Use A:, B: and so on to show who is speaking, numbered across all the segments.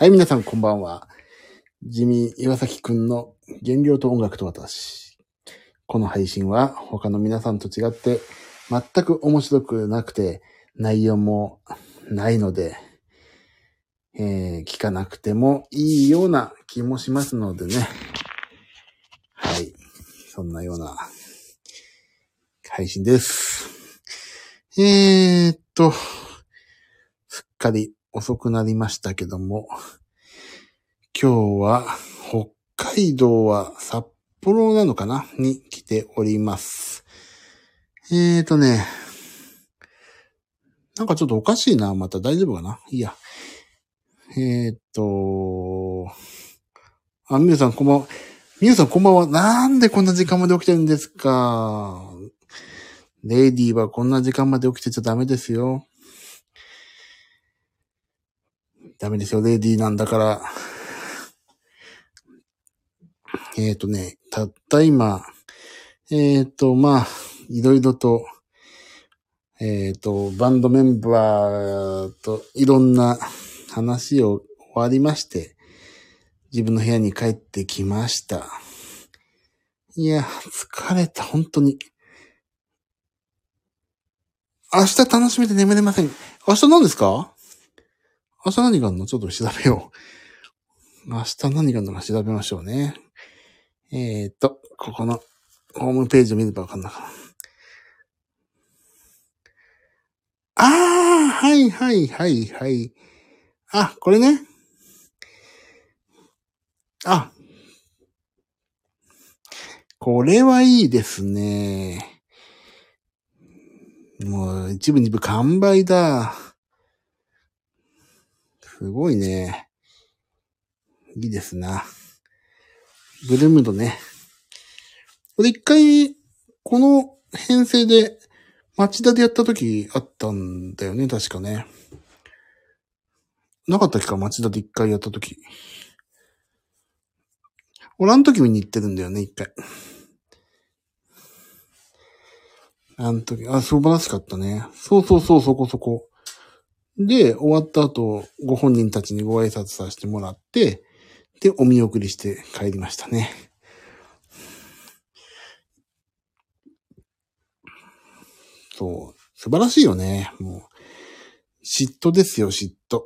A: はい、皆さんこんばんは。地味岩崎くんの原料と音楽と私。この配信は他の皆さんと違って全く面白くなくて内容もないので、えー聞かなくてもいいような気もしますのでね。はい。そんなような配信です。えーっと、すっかり遅くなりましたけども、今日は北海道は札幌なのかなに来ております。えーとね、なんかちょっとおかしいな。また大丈夫かな？いや。えーと、あ、みゆさんこんばんは。みゆさんこんばんは。なんでこんな時間まで起きてるんですか？レイディーはこんな時間まで起きてちゃダメですよ。ダメですよ、レディーなんだから。えっ、とね、たった今、えっ、と、まあ、いろいろと、えっ、と、バンドメンバーといろんな話を終わりまして、自分の部屋に帰ってきました。いや、疲れた、本当に。明日楽しみで眠れません。明日何ですか？明日何があるの？ちょっと調べよう。明日何があるのか調べましょうね。えー、っと、ここのホームページを見ればわかんなかな。あー、はいはいはいはい。あ、これね。あ、これはいいですね。もう、一部二部完売だ。すごいね。いいですな。ブルームドね。これ一回、この編成で町田でやった時あったんだよね、確かね。なかったっけか、町田で一回やった時。俺あの時見に行ってるんだよね、一回。あの時、あ、素晴らしかったね。そうそうそう、そこそこ。で、終わった後、ご本人たちにご挨拶させてもらって、で、お見送りして帰りましたね。そう。素晴らしいよね。もう。嫉妬ですよ、嫉妬。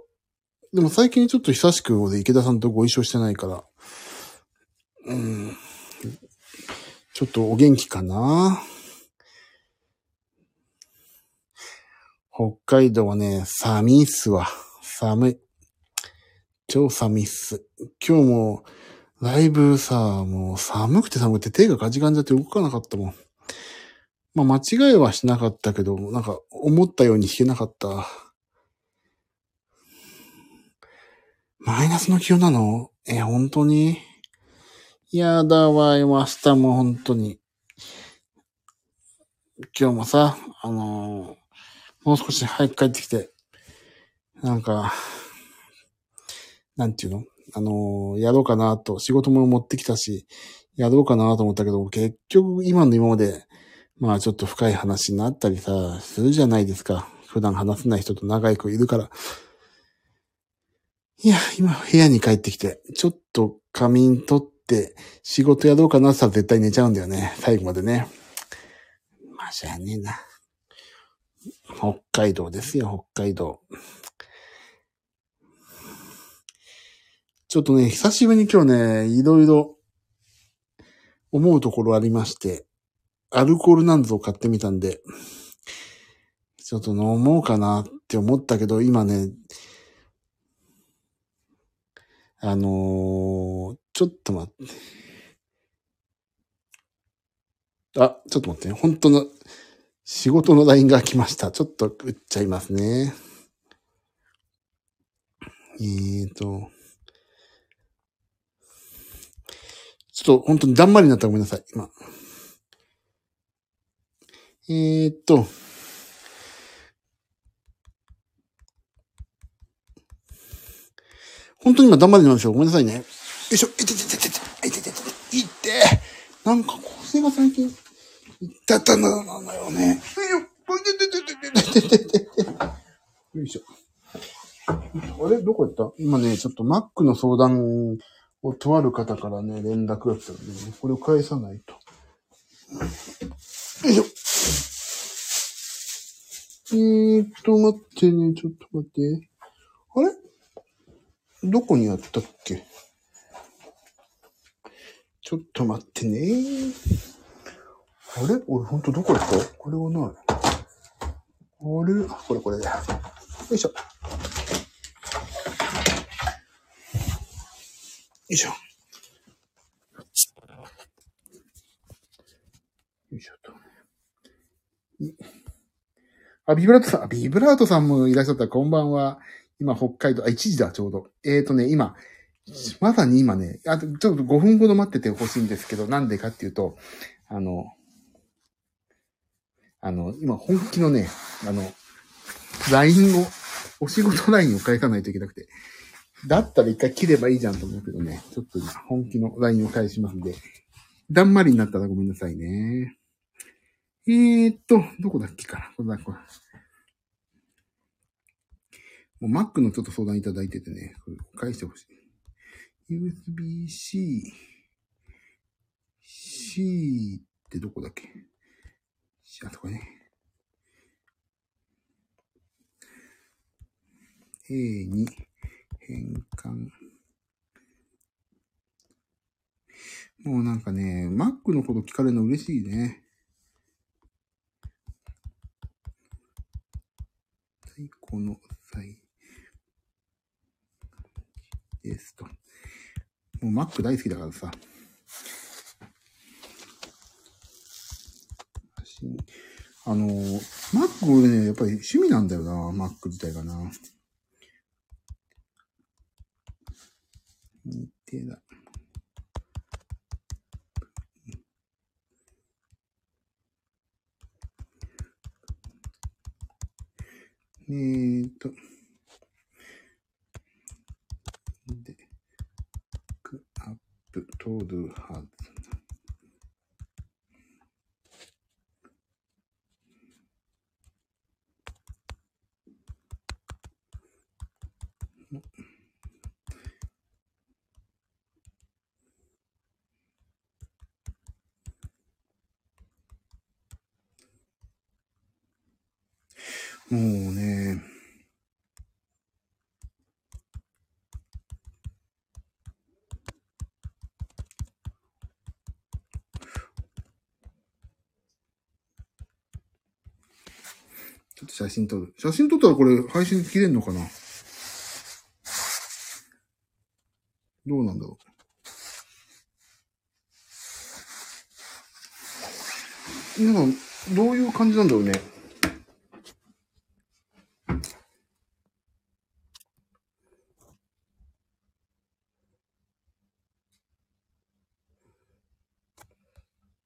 A: でも最近ちょっと久しく池田さんとご一緒してないから、うん。ちょっとお元気かな北海道はね、寒いっすわ。寒い。超寒いっす。今日も、ライブさ、もう寒くて寒くて手がガチガンじゃって動かなかったもん。まあ間違いはしなかったけど、なんか思ったように弾けなかった。マイナスの気温なの？え、本当に？やだわよ、明日も本当に。今日もさ、あのーもう少し早く帰ってきて、なんか、なんていうの？あのやろうかなと、仕事も持ってきたし、やろうかなと思ったけど、結局今の今まで、まあちょっと深い話になったりさ、するじゃないですか。普段話せない人と仲良くいるから。いや、今部屋に帰ってきて、ちょっと仮眠取って仕事やろうかなって言ったら絶対寝ちゃうんだよね。最後までね。まあしゃあねえな。北海道ですよ、北海道。ちょっとね、久しぶりに今日ね、いろいろ思うところありまして、アルコールなんぞを買ってみたんで、ちょっと飲もうかなって思ったけど、今ね、あのー、ちょっと待って。あ、ちょっと待ってね。本当の仕事の LINE が来ました。ちょっと打っちゃいますね。えーと。ちょっと本当にだんまりになったらごめんなさい。今。えーと。本当に今だんまりなんですよ。ごめんなさいね。よいしょ。いててててて。いてててて。いて。なんか構成が最近、だったんだのよね。よいしょ。あれ？どこ行った？今ね、ちょっと Mac の相談をとある方からね、連絡が来たんでね、これを返さないと。よいしょ。えーっと、待ってね、ちょっと待って。あれ？どこにあったっけ？ちょっと待ってね。あれ？俺ほんとどこ行った？これはない。あれ？あこれこれだよ。いしょ。よいしょ。よいしょと。あ、ビブラートさん、ビブラートさんもいらっしゃった。こんばんは。今、北海道、あ、1時だ、ちょうど。えーとね、今、まさに今ね、あと、ちょっと5分ほど待っててほしいんですけど、なんでかっていうと、あの、あの、今、本気のね、あの、LINE を、お仕事 LINE を返さないといけなくて、だったら一回切ればいいじゃんと思うけどね、ちょっと今、本気の LINE を返しますんで、だんまりになったらごめんなさいね。えーっと、どこだっけかな。これだ、これ。もう Mac のちょっと相談いただいててね、返してほしい。USB-C、C ってどこだっけ？あそこね。A に変換。もうなんかね、Mac のこと聞かれるの嬉しいね。最高の際ですと。もう Mac 大好きだからさ。あの、Mac 俺ね、やっぱり趣味なんだよな、Mac 自体がな。日程だ。えーと。で、クアップ、トードゥハズ。もうね、ちょっと写真撮る。写真撮ったらこれ配信切れんのかな？どうなんだろう。皆さん、どういう感じなんだろうね？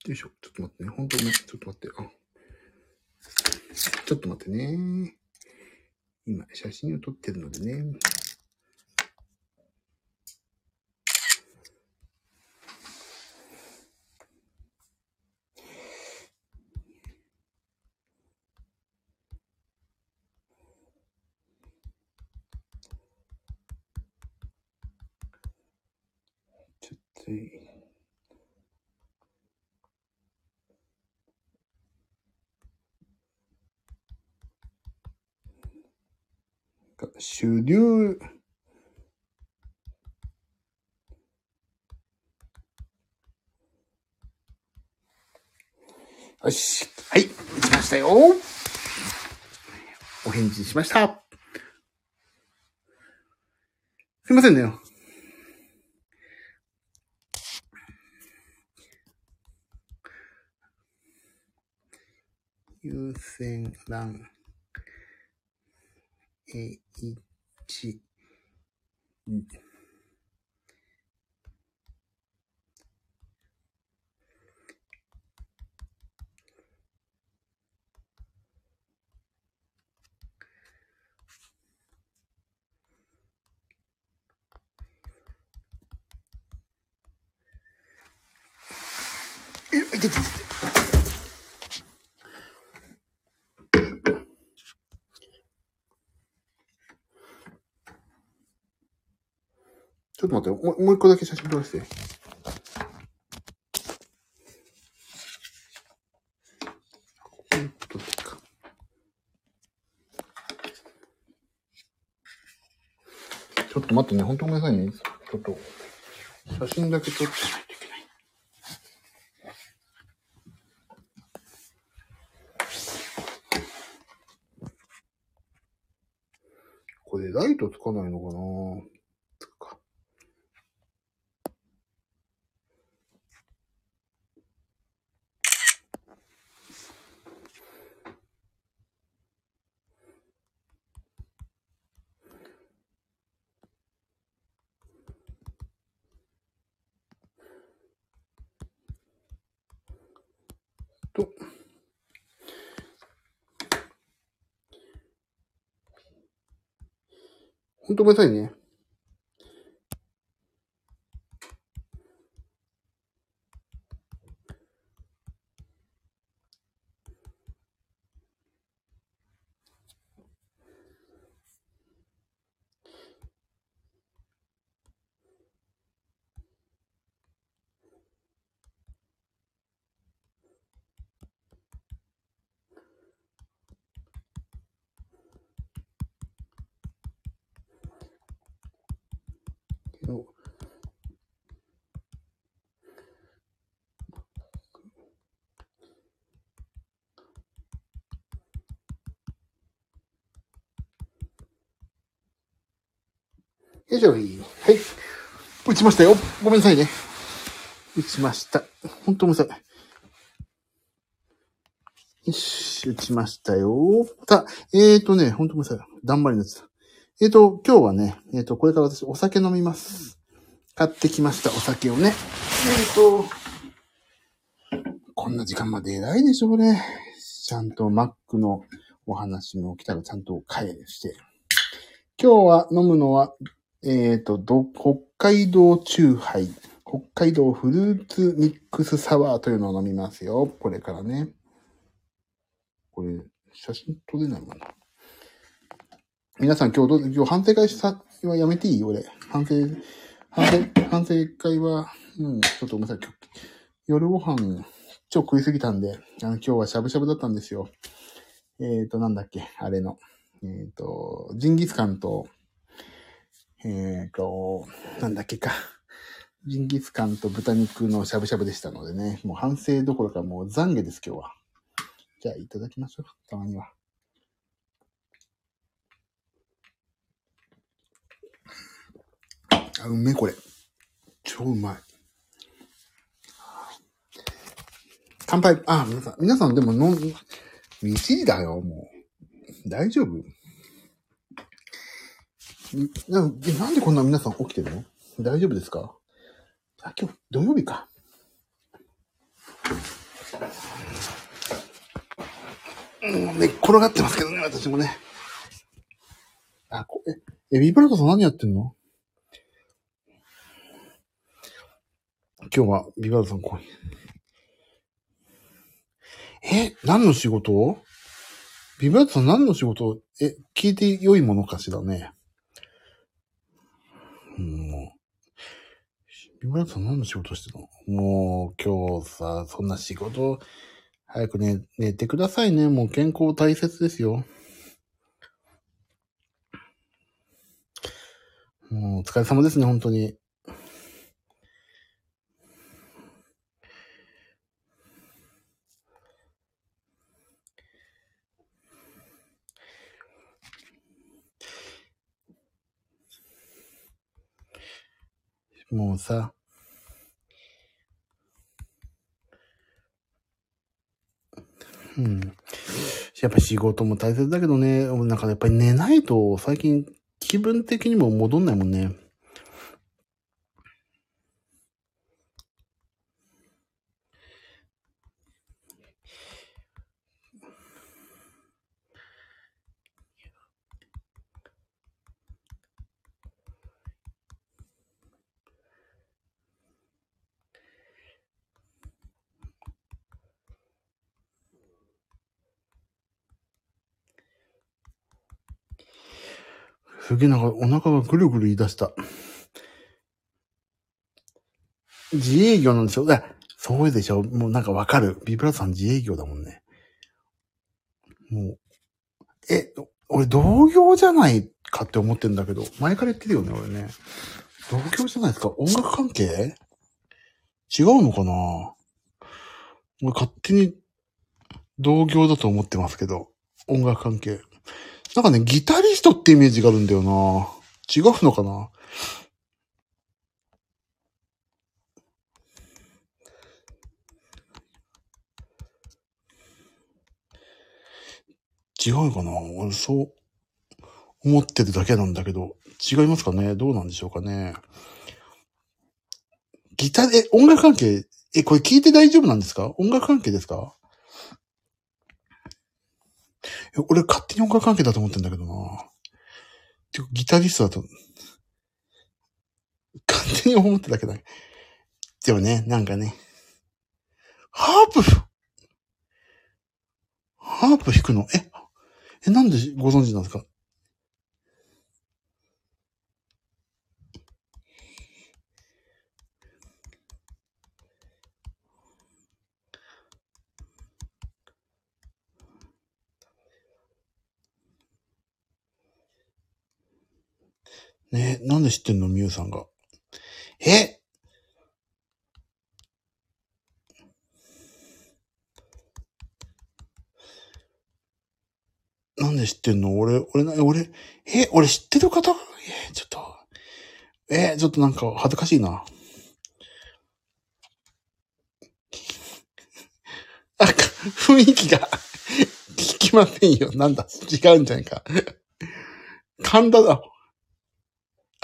A: よいしょ。ちょっと待ってね。本当ね。ちょっと待って。あ。ちょっと待ってね。今、写真を撮ってるのでね。ちょっといい、が主流。よし。はい。打ちましたよ。お返事しました。すいませんね。優先欄 H え、いててて。ち待って、もうもう一個だけ写真撮らせて。ちょっと待ってね、ほんとごめんなさいね。ちょっと、写真だけ撮ってないといけない。これライトつかないのかなつくか。と、ほんとごめんなさいね。けどよいしょい。はい。打ちましたよ。ごめんなさいね。打ちました。ほんとごめんなさい。よし、打ちましたよ。さあ、えーとね、ほんとごめんなさい。だんまりのやつ。えーと、今日はね、えーと、これから私お酒飲みます。買ってきました、お酒をね。えーと、こんな時間まで偉いでしょうね。ちゃんと Mac のお話も来たらちゃんと返して。今日は飲むのは、えっ、と、ど、北海道チューハイ。北海道フルーツミックスサワーというのを飲みますよ。これからね。これ、写真撮れないもんな。皆さん今日どう、今日反省会さ、はやめていい？俺。反省、反省、反省会は、うん、ちょっとごめんなさい。夜ご飯、超食いすぎたんで、あの、今日はしゃぶしゃぶだったんですよ。えっ、ー、と、なんだっけ、あれの。えっ、ー、と、ジンギスカンと、えっ、ー、と、なんだっけか。ジンギスカンと豚肉のしゃぶしゃぶでしたのでね、もう反省どころかもう懺悔です、今日は。じゃあ、いただきましょう。たまには。あ、うめ、これ。超うまい。乾杯。あ、皆さん、皆さんでも飲ん、1時だよ、もう。大丈夫？ななんでこんな皆さん起きてるの？大丈夫ですか？あ、今日土曜日か。うん、寝っ転がってますけどね、私もね。あ、こえ、え、ビブラートさん何やってんの？今日はビブラートさんこう。え、何の仕事？ビブラートさん何の仕事？え、聞いて良いものかしらね。もう。ビブラートさん何の仕事してたのもう今日さ、そんな仕事、早く寝、寝てくださいね。もう健康大切ですよ。もうお疲れ様ですね、本当に。もうさ、うん。やっぱ仕事も大切だけどね、なんかやっぱり寝ないと最近気分的にも戻んないもんね。すげえなんかお腹がぐるぐる言い出した。自営業なんでしょ？そうでしょもうなんかわかる。ビブラさん自営業だもんね。もう、え、俺同業じゃないかって思ってんだけど、前から言ってるよね、俺ね。同業じゃないですか音楽関係？違うのかな？俺勝手に同業だと思ってますけど、音楽関係。なんかね、ギタリストってイメージがあるんだよな。違うのかな？違うかな？俺そう思ってるだけなんだけど、違いますかね？どうなんでしょうかね？ギター、え、音楽関係、え、これ聞いて大丈夫なんですか？音楽関係ですかえ俺勝手に音楽関係だと思ってんだけどな。てかギタリストだと、勝手に思ってたけど、でもね、なんかね、ハープ、ハープ弾くの？え、え、なんでご存知なんですか？ねなんで知ってんの？みゆさんが。え？なんで知ってんの？俺、俺な、俺、え、俺知ってる方？え、ちょっと、え、ちょっとなんか恥ずかしいな。あ、雰囲気が 聞きませんよ。なんだ、違うんじゃないか。神田だ。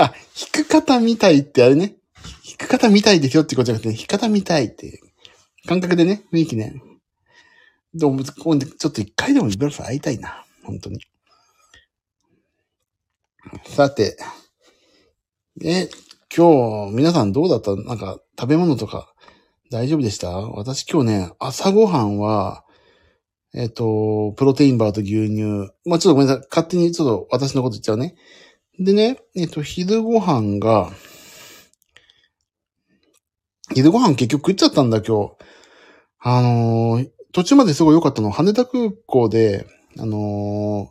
A: あ、弾く方みたいってあれね。弾く方みたいですよってことじゃなくて、弾き方みたいって感覚でね、雰囲気ね。でも、ちょっと一回でもリベラさん会いたいな。本当に。さて、え、今日、皆さんどうだった？なんか、食べ物とか、大丈夫でした？私今日ね、朝ごはんは、えっ、と、プロテインバーと牛乳。まあ、ちょっとごめんなさい。勝手にちょっと私のこと言っちゃうね。でね、えっ、と、昼ごはんが、昼ごはん結局食っちゃったんだ、今日。あのー、途中まですごい良かったの。羽田空港で、あの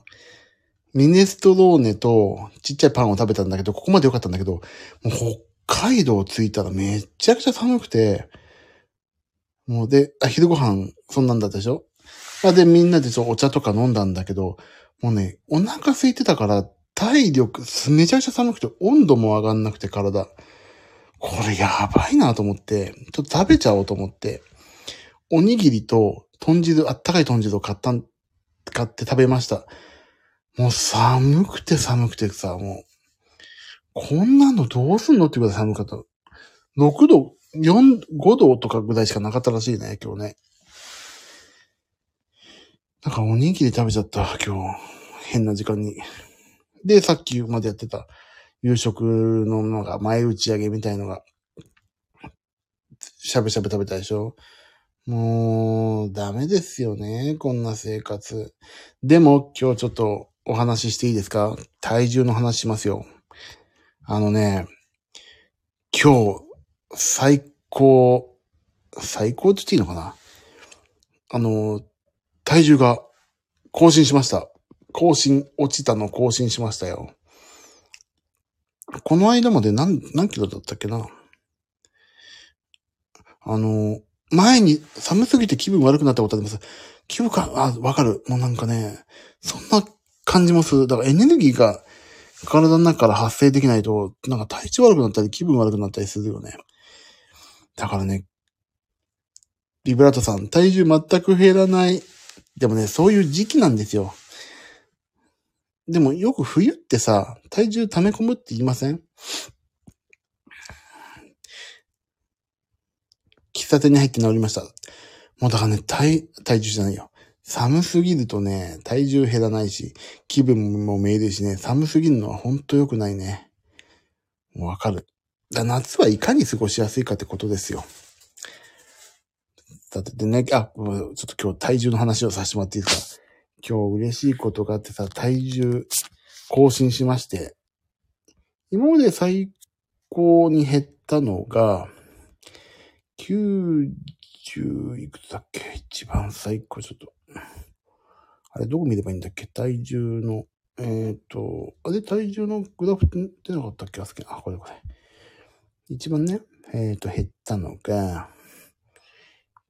A: ー、ミネストローネとちっちゃいパンを食べたんだけど、ここまで良かったんだけど、もう北海道着いたらめちゃくちゃ寒くて、もうで、あ、昼ご飯そんなんだったでしょ？で、みんなでそうお茶とか飲んだんだけど、もうね、お腹空いてたから体力、めちゃくちゃ寒くて温度も上がんなくて体。これやばいなと思って、ちょっと食べちゃおうと思って、おにぎりと豚汁、あったかい豚汁を買ったん買って食べました。もう寒くて寒くてさ、もう、こんなのどうすんのっていうぐらい寒かった。6度、4、5度とかぐらいしかなかったらしいね、今日ね。なんかおにぎり食べちゃった、今日。変な時間に。で、さっきまでやってた夕食のなんか前打ち上げみたいのが、しゃぶしゃぶ食べたでしょ？もう、ダメですよね。こんな生活。でも、今日ちょっとお話ししていいですか？体重の話しますよ。あのね、今日、最高、最高って言っていいのかな？あの、体重が更新しました。更新、落ちたの更新しましたよ。この間まで何、何キロだったっけな？あの、前に寒すぎて気分悪くなったことあります。気分か、あ、わかる。もうなんかね、そんな感じもする。だからエネルギーが体の中から発生できないと、なんか体調悪くなったり気分悪くなったりするよね。だからね、ビブラートさん、体重全く減らない。でもね、そういう時期なんですよ。でもよく冬ってさ、体重溜め込むって言いません？喫茶店に入って治りました。もうだからね、体、体重じゃないよ。寒すぎるとね、体重減らないし、気分もめいるしね、寒すぎるのはほんと良くないね。もうわかる。だ夏はいかに過ごしやすいかってことですよ。だってね、あ、ちょっと今日体重の話をさせてもらっていいですか？今日嬉しいことがあってさ、体重更新しまして、今まで最高に減ったのが、90いくつだっけ？一番最高、ちょっと。あれ、どこ見ればいいんだっけ？体重の、えっ、と、あれ、体重のグラフって出なかったっけ？あ、これこれ。一番ね、えっ、と、減ったのが、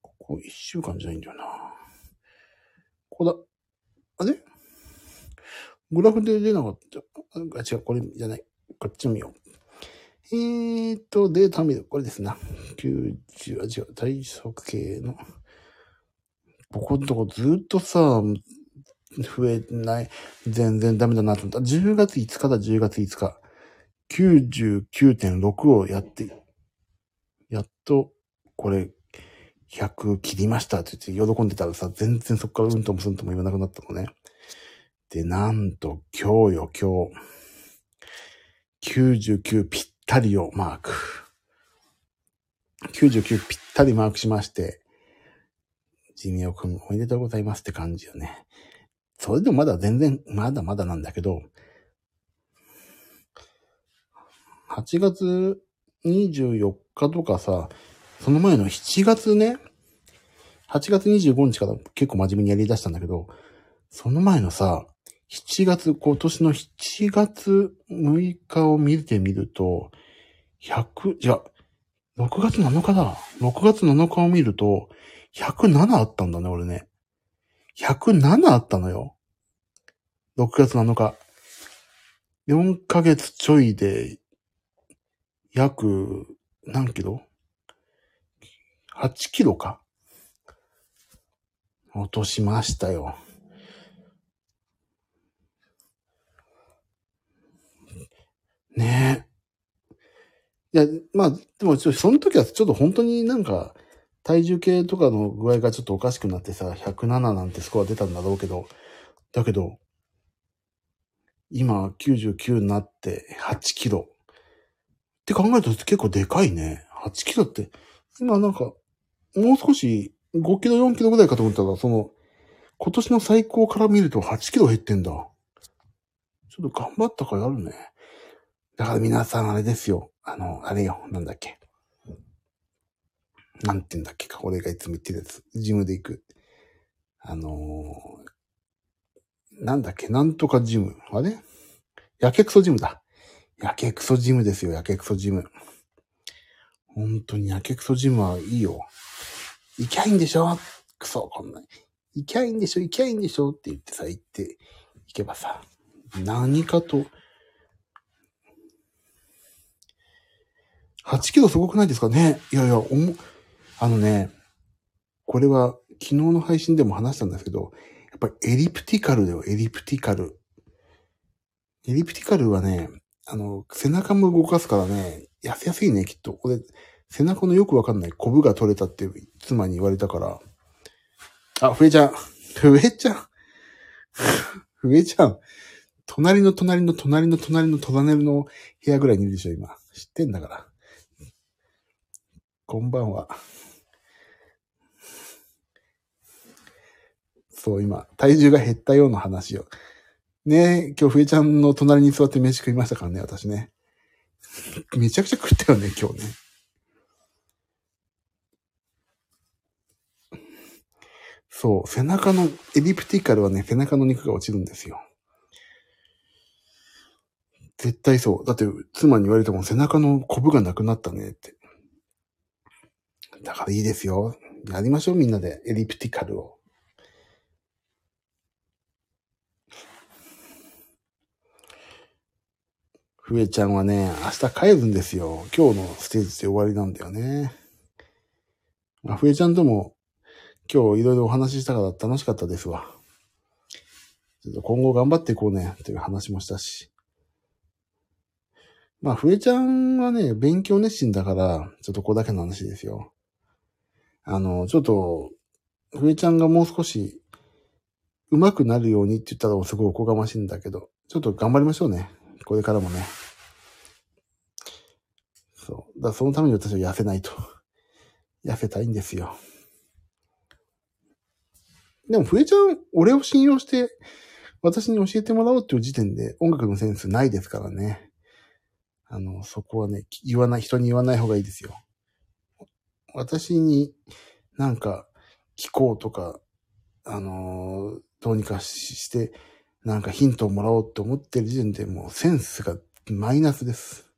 A: ここ一週間じゃないんだよな。ここだ。あれ？グラフで出なかった？あ、違う、これじゃない。こっち見よう。えーと、データ見る。これですな。90、あ、違う、体側系の。ここのとこずっとさ、増えない。全然ダメだなと思った。10月5日だ、10月5日。99.6をやって、やっと、これ、100切りましたって言って喜んでたらさ、全然そっからうんともすんとも言わなくなったのね。で、なんと、今日よ、今日。99ぴったりをマーク。99ぴったりマークしまして、ジミオくんおめでとうございますって感じよね。それでもまだ全然、まだまだなんだけど、8月24日とかさ、その前の7月ね、8月25日から結構真面目にやり出したんだけど、その前のさ、7月、今年の7月6日を見てみると、100、じゃ、6月7日だ。6月7日を見ると、107あったんだね、俺ね。107あったのよ。6月7日。4ヶ月ちょいで、約、何キロ？?8 キロか。落としましたよ。ねえ。いや、まあ、でも、その時はちょっと本当になんか、体重計とかの具合がちょっとおかしくなってさ、107なんてスコア出たんだろうけど、だけど、今99になって8キロ。って考えると結構でかいね。8キロって、今なんか、もう少し5キロ4キロぐらいかと思ったら、その、今年の最高から見ると8キロ減ってんだ。ちょっと頑張ったからあるね。だから皆さんあれですよ。あの、あれよ。なんだっけ。なんて言うんだっけか。俺がいつも言ってるやつ。ジムで行く。あのー、なんだっけ。なんとかジム。あれ？やけくそジムだ。やけくそジムですよ。やけくそジム。本当にやけくそジムはいいよ。行きゃいいんでしょ？くそ、こんなに。行きゃいいんでしょ？行きゃいいんでしょ？って言ってさ、行って、行けばさ、何かと、8キロすごくないですか？ねいやいや、おも、あのね、これは昨日の配信でも話したんですけど、やっぱりエリプティカルだよ、エリプティカル。エリプティカルはね、あの、背中も動かすからね、痩せやすいね、きっと。俺、背中のよくわかんないコブが取れたって妻に言われたから。あ、ふえちゃん。ふえちゃん？ふえちゃん。隣の隣の隣の隣の隣の部屋ぐらいにいるでしょ、今。知ってんだから。こんばんは。そう、今、体重が減ったような話を。ね今日、ふえちゃんの隣に座って飯食いましたからね、私ね。めちゃくちゃ食ったよね、今日ね。そう、背中の、エリプティカルはね、背中の肉が落ちるんですよ。絶対そう。だって、妻に言われても背中のコブがなくなったねって。だからいいですよ。やりましょう、みんなで。エリプティカルを。ふえちゃんはね、明日帰るんですよ。今日のステージで終わりなんだよね。まあ、ふえちゃんとも今日いろいろお話ししたから楽しかったですわ。ちょっと今後頑張っていこうね、という話もしたし。まあ、ふえちゃんはね、勉強熱心だから、ちょっとここだけの話ですよ。あの、ちょっと、ふえちゃんがもう少し上手くなるようにって言ったらすごいおこがましいんだけど、ちょっと頑張りましょうね。これからもね。そう。だそのために私は痩せないと。痩せたいんですよ。でも、ふえちゃん、俺を信用して、私に教えてもらおうっていう時点で音楽のセンスないですからね。あの、そこはね、言わない、人に言わない方がいいですよ。私になんか聞こうとか、あのーどうにかしして、なんかヒントをもらおうと思ってる時点でもうセンスがマイナスです。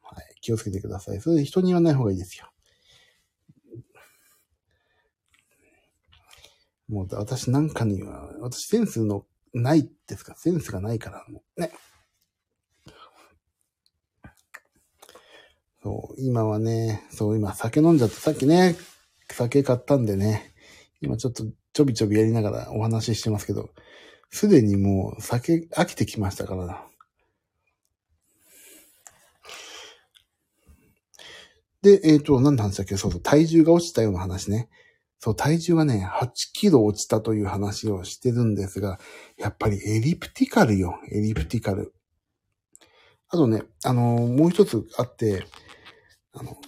A: はい。気をつけてください。それで人に言わない方がいいですよ。もう私なんかには、私センスのないですかセンスがないから、ね。そう、今はね、そう、今酒飲んじゃって、さっきね、酒買ったんでね、今ちょっとちょびちょびやりながらお話ししてますけど、すでにもう酒飽きてきましたからな。で、えっ、と、何の話だっけ？そうそう、体重が落ちたような話ね。そう、体重がね、8キロ落ちたという話をしてるんですが、やっぱりエリプティカルよ、エリプティカル。あとね、あのーもう一つあって、あの、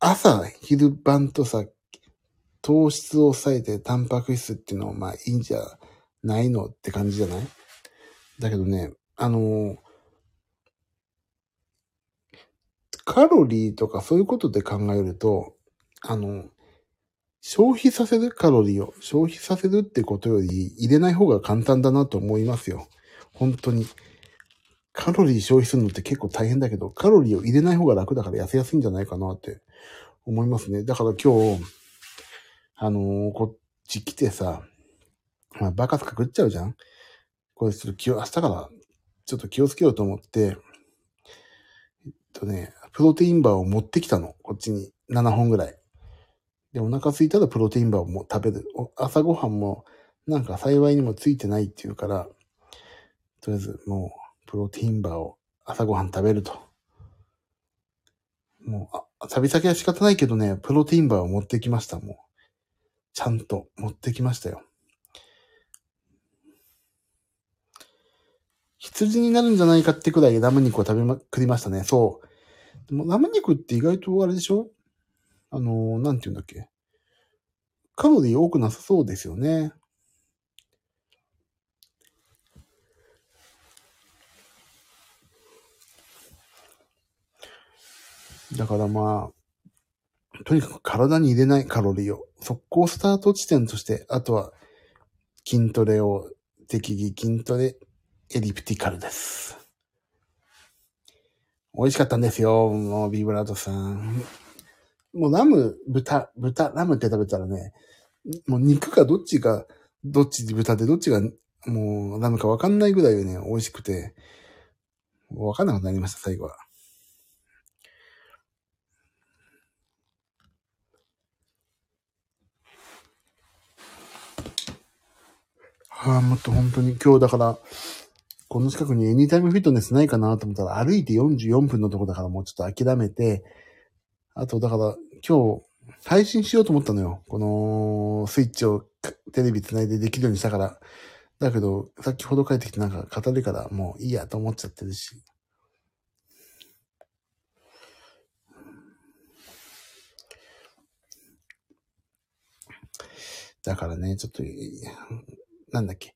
A: 朝、昼晩とさ、糖質を抑えてタンパク質っていうのはまあいいんじゃないのって感じじゃない？だけどね、あのーカロリーとかそういうことで考えると、あの、消費させるカロリーを消費させるってことより入れない方が簡単だなと思いますよ。本当に。カロリー消費するのって結構大変だけど、カロリーを入れない方が楽だから痩せやすいんじゃないかなって思いますね。だから今日、あのーこっち来てさ、まあ、バカスカ食っちゃうじゃん？これちょっと気を、明日からちょっと気をつけようと思って、えっとね、プロテインバーを持ってきたの。こっちに7本ぐらい。で、お腹空いたらプロテインバーをもう食べる。朝ごはんもなんか幸いにもついてないっていうから、とりあえずもうプロテインバーを朝ごはん食べると。もう、あ、旅先は仕方ないけどね、プロテインバーを持ってきました、もう。ちゃんと持ってきましたよ。羊になるんじゃないかってくらいラム肉を食べまくりましたね。そう。でもラム肉って意外とあれでしょ？あの、なんて言うんだっけ。カロリー多くなさそうですよね。だからまあ、とにかく体に入れないカロリーを、速攻スタート地点として、あとは筋トレを、適宜筋トレ、エリプティカルです。美味しかったんですよ、もうビブラートさん。もうラム、豚、豚、ラムって食べたらね、もう肉がどっちが、どっち豚でどっちがもうラムかわかんないぐらいね、美味しくて、わかんなくなりました、最後は。はあ、もっと本当に今日だから、この近くにエニタイムフィットネスないかなと思ったら歩いて44分のとこだからもうちょっと諦めて、あとだから今日配信しようと思ったのよ。このスイッチをテレビつないでできるようにしたから。だけど、先ほど帰ってきてなんか語るからもういいやと思っちゃってるし。だからね、ちょっと、なんだっけ。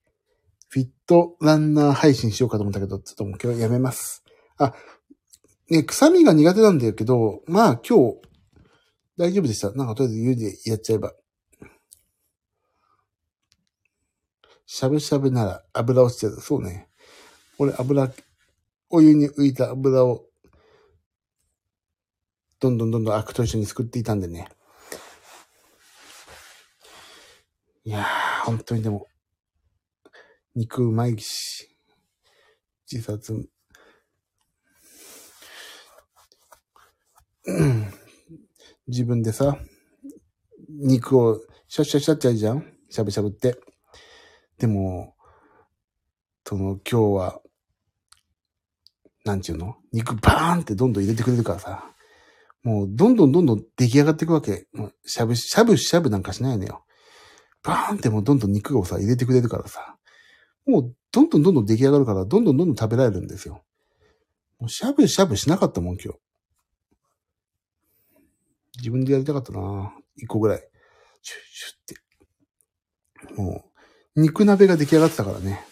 A: フィットランナー配信しようかと思ったけど、ちょっともう今日やめます。あ、ね、臭みが苦手なんだけど、まあ今日、大丈夫でした。なんかとりあえず湯でやっちゃえば。しゃぶしゃぶなら油落ちてる。そうね。俺油、お湯に浮いた油を、どんどんどんどんアクと一緒にすくっていたんでね。いやー、本当にでも、肉うまいし、自殺、うん自分でさ、肉をシャッシャッシャッってやるじゃん？しゃぶしゃぶって。でも、その今日は、なんちゅうの？肉バーンってどんどん入れてくれるからさ。もうどんどんどんどん出来上がっていくわけ。もうしゃぶしゃぶしゃぶなんかしないのよ。バーンってもうどんどん肉をさ、入れてくれるからさ。もうどんどんどんどん出来上がるから、どんどんどんどん食べられるんですよ。もうしゃぶしゃぶしなかったもん、今日。自分でやりたかったな一個ぐらい。シュッシュッって。もう、肉鍋が出来上がってたからね。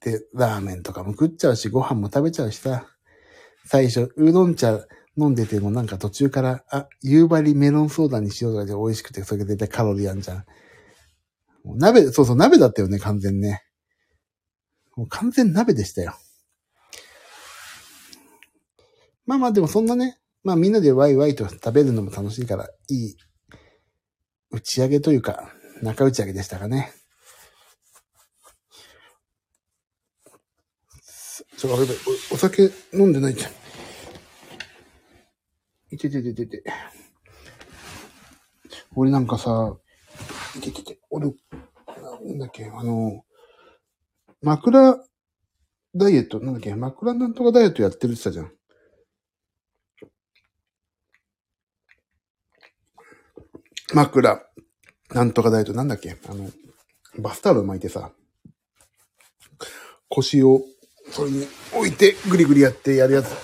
A: で、ラーメンとかも食っちゃうし、ご飯も食べちゃうしさ。最初、うどん茶飲んでてもなんか途中から、あ、夕張メロンソーダにしようとかで美味しくて、それが絶対カロリーあんじゃん。もう鍋、そうそう、鍋だったよね、完全ね。もう完全鍋でしたよ。まあまあでもそんなね、まあみんなでワイワイと食べるのも楽しいから、いい打ち上げというか、中打ち上げでしたかね。ちょっと待って、おお酒飲んでないじゃん。いててててて。俺なんかさ、いててて、俺、なんだっけ、あの、枕ダイエット、なんだっけ、枕なんとかダイエットやってるって言ったじゃん。枕、なんとかダイエット、なんだっけ、あの、バスタオル巻いてさ、腰を、それに置いて、ぐりぐりやってやるやつ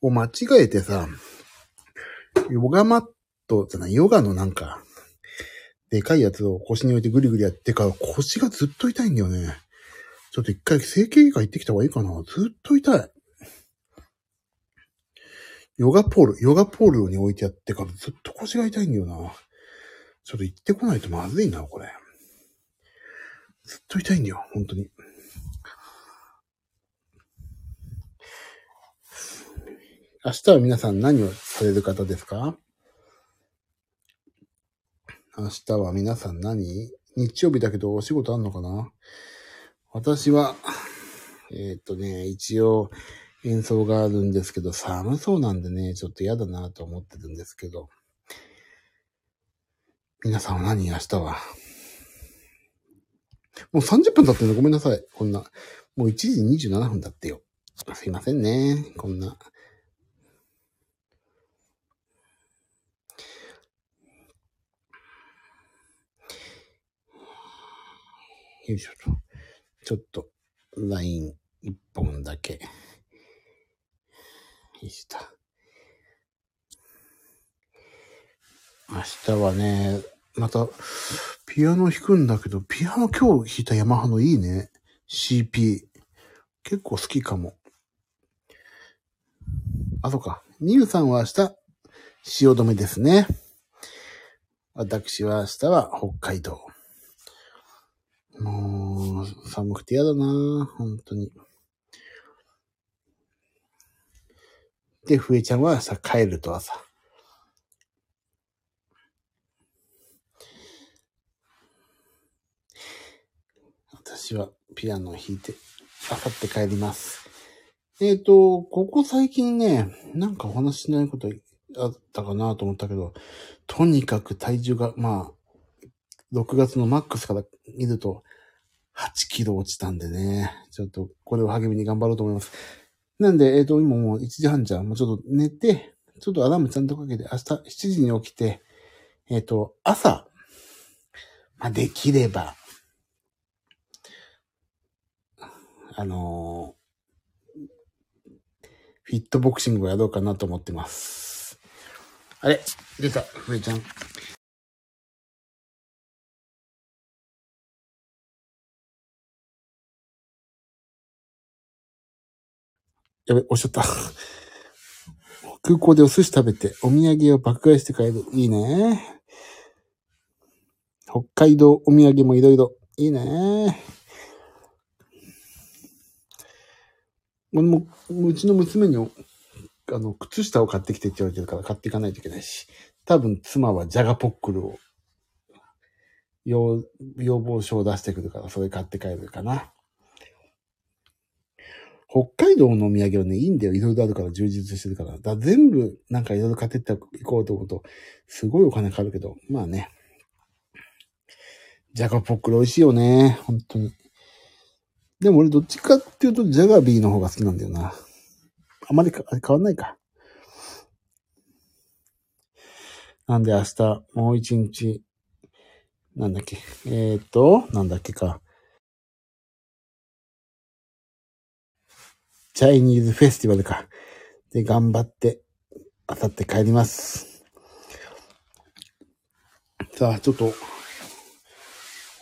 A: を間違えてさ、ヨガマットじゃない、ヨガのなんか、でかいやつを腰に置いてぐりぐりやってから腰がずっと痛いんだよね。ちょっと一回整形外科行ってきた方がいいかな。ずっと痛い。ヨガポール、ヨガポールに置いてやってからずっと腰が痛いんだよな。ちょっと行ってこないとまずいな、これ。ずっと痛いんだよ、本当に。明日は皆さん何をされる方ですか？明日は皆さん何？日曜日だけどお仕事あんのかな？私は、えーっとね、一応演奏があるんですけど、寒そうなんでね、ちょっと嫌だなと思ってるんですけど。皆さんは何明日は？もう30分経ってんの？ごめんなさい。こんな。もう1時27分だってよ。すいませんね。こんな。よいしょと。ちょっと、LINE 一本だけ。よいしょ。明日はね、また、ピアノ弾くんだけど、ピアノ今日弾いたヤマハのいいね。CP。結構好きかも。あ、そうか。ニューさんは明日、汐留ですね。私は明日は北海道。もう、寒くて嫌だな本当に。で、ふえちゃんはさ、帰ると朝。私はピアノを弾いて、あさって帰ります。えっ、と、ここ最近ね、なんかお話しないことあったかなと思ったけど、とにかく体重が、まあ、6月のマックスから見ると、8キロ落ちたんでね、ちょっとこれを励みに頑張ろうと思います。なんで、えっ、と、今もう1時半じゃん。もうちょっと寝て、ちょっとアラームちゃんとかけて、明日7時に起きて、えっ、と、朝、まあ、できれば、あのーフィットボクシングをやろうかなと思ってます。あれ？出た、ふえちゃん。やべ、押しちゃった。空港でお寿司食べて、お土産を爆買いして帰る。いいね。北海道お土産もいろいろ。いいね。も、うちの娘に、あの、靴下を買ってきてって言われてるから買っていかないといけないし。多分、妻はジャガポックルを、要、要望書を出してくるから、それ買って帰るかな。北海道のお土産はね、いいんだよ。いろいろあるから、充実してるから。だ全部、なんかいろいろ買ってっていこうと思うと、すごいお金かかるけど、まあね。ジャガポックル美味しいよね。本当に。でも俺どっちかっていうと、ジャガビーの方が好きなんだよな。あまりか変わんないか。なんで明日、もう一日、なんだっけ。えー、っと、なんだっけか。チャイニーズフェスティバルか。で、頑張って、あさって帰ります。さあ、ちょっと、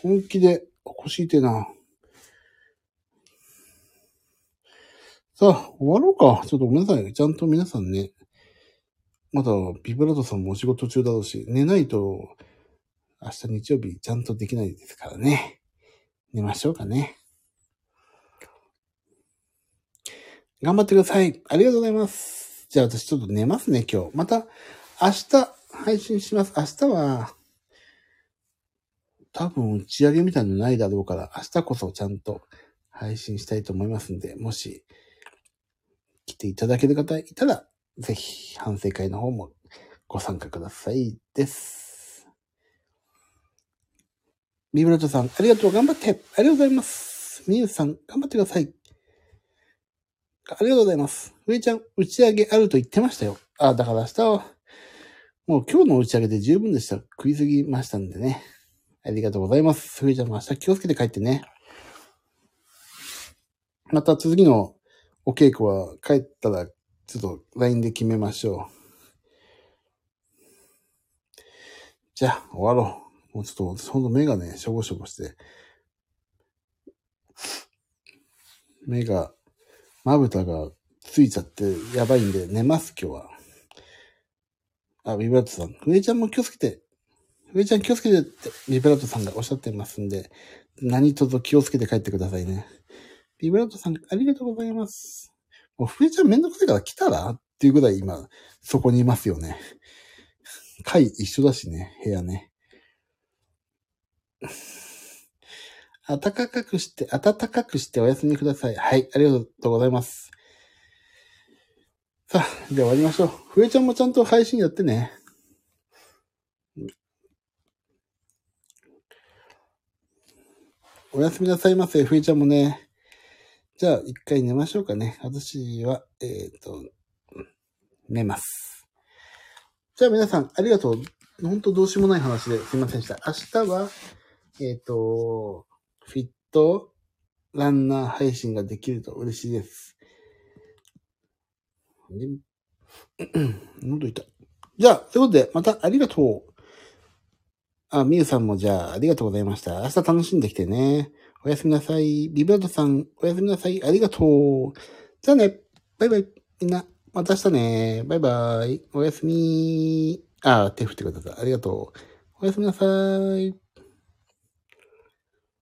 A: 本気で腰痛いな。さあ、終わろうか。ちょっとごめんなさい。ちゃんと皆さんね、まだビブラートさんもお仕事中だろうし、寝ないと、明日日曜日ちゃんとできないですからね。寝ましょうかね。頑張ってください。ありがとうございます。じゃあ私ちょっと寝ますね、今日。また、明日配信します。明日は、多分打ち上げみたいなのないだろうから、明日こそちゃんと配信したいと思いますんで、もし、来ていただける方いたら、ぜひ、反省会の方もご参加くださいです。ビブラートさん、ありがとう、頑張ってありがとうございます。みゆさん、頑張ってください。ありがとうございます。上ちゃん、打ち上げあると言ってましたよ。あ、だから明日は、もう今日の打ち上げで十分でした。食いすぎましたんでね。ありがとうございます。上ちゃんも明日気をつけて帰ってね。また次のお稽古は帰ったら、ちょっと LINE で決めましょう。じゃあ、終わろう。もうちょっと、ほんと目がね、しょぼしょぼして。目が、まぶたがついちゃってやばいんで寝ます、今日は。あ、ビブラートさん。上ちゃんも気をつけて。上ちゃん気をつけてって、ビブラートさんがおっしゃってますんで、何卒気をつけて帰ってくださいね。ビブラートさん、ありがとうございます。もう、ふえちゃんめんどくさいから来たらっていうぐらい今、そこにいますよね。階一緒だしね、部屋ね。暖かくして、暖かくしてお休みください。はい、ありがとうございます。さあ、では終わりましょう。ふえちゃんもちゃんと配信やってね。おやすみなさいませ、ふえちゃんもね。じゃあ、一回寝ましょうかね。私は、えっ、と、寝ます。じゃあ皆さん、ありがとう。ほんとどうしようもない話ですいませんでした。明日は、えっ、と、フィットランナー配信ができると嬉しいです。で 喉痛い。じゃあ、ということで、またありがとう。あ、みゆさんもじゃあ、ありがとうございました。明日楽しんできてね。おやすみなさい。ビブラートさん、おやすみなさい。ありがとう。じゃあね。バイバイ。みんな、また明日ね。バイバイ。おやすみ。あ、手振ってください。ありがとう。おやすみなさい。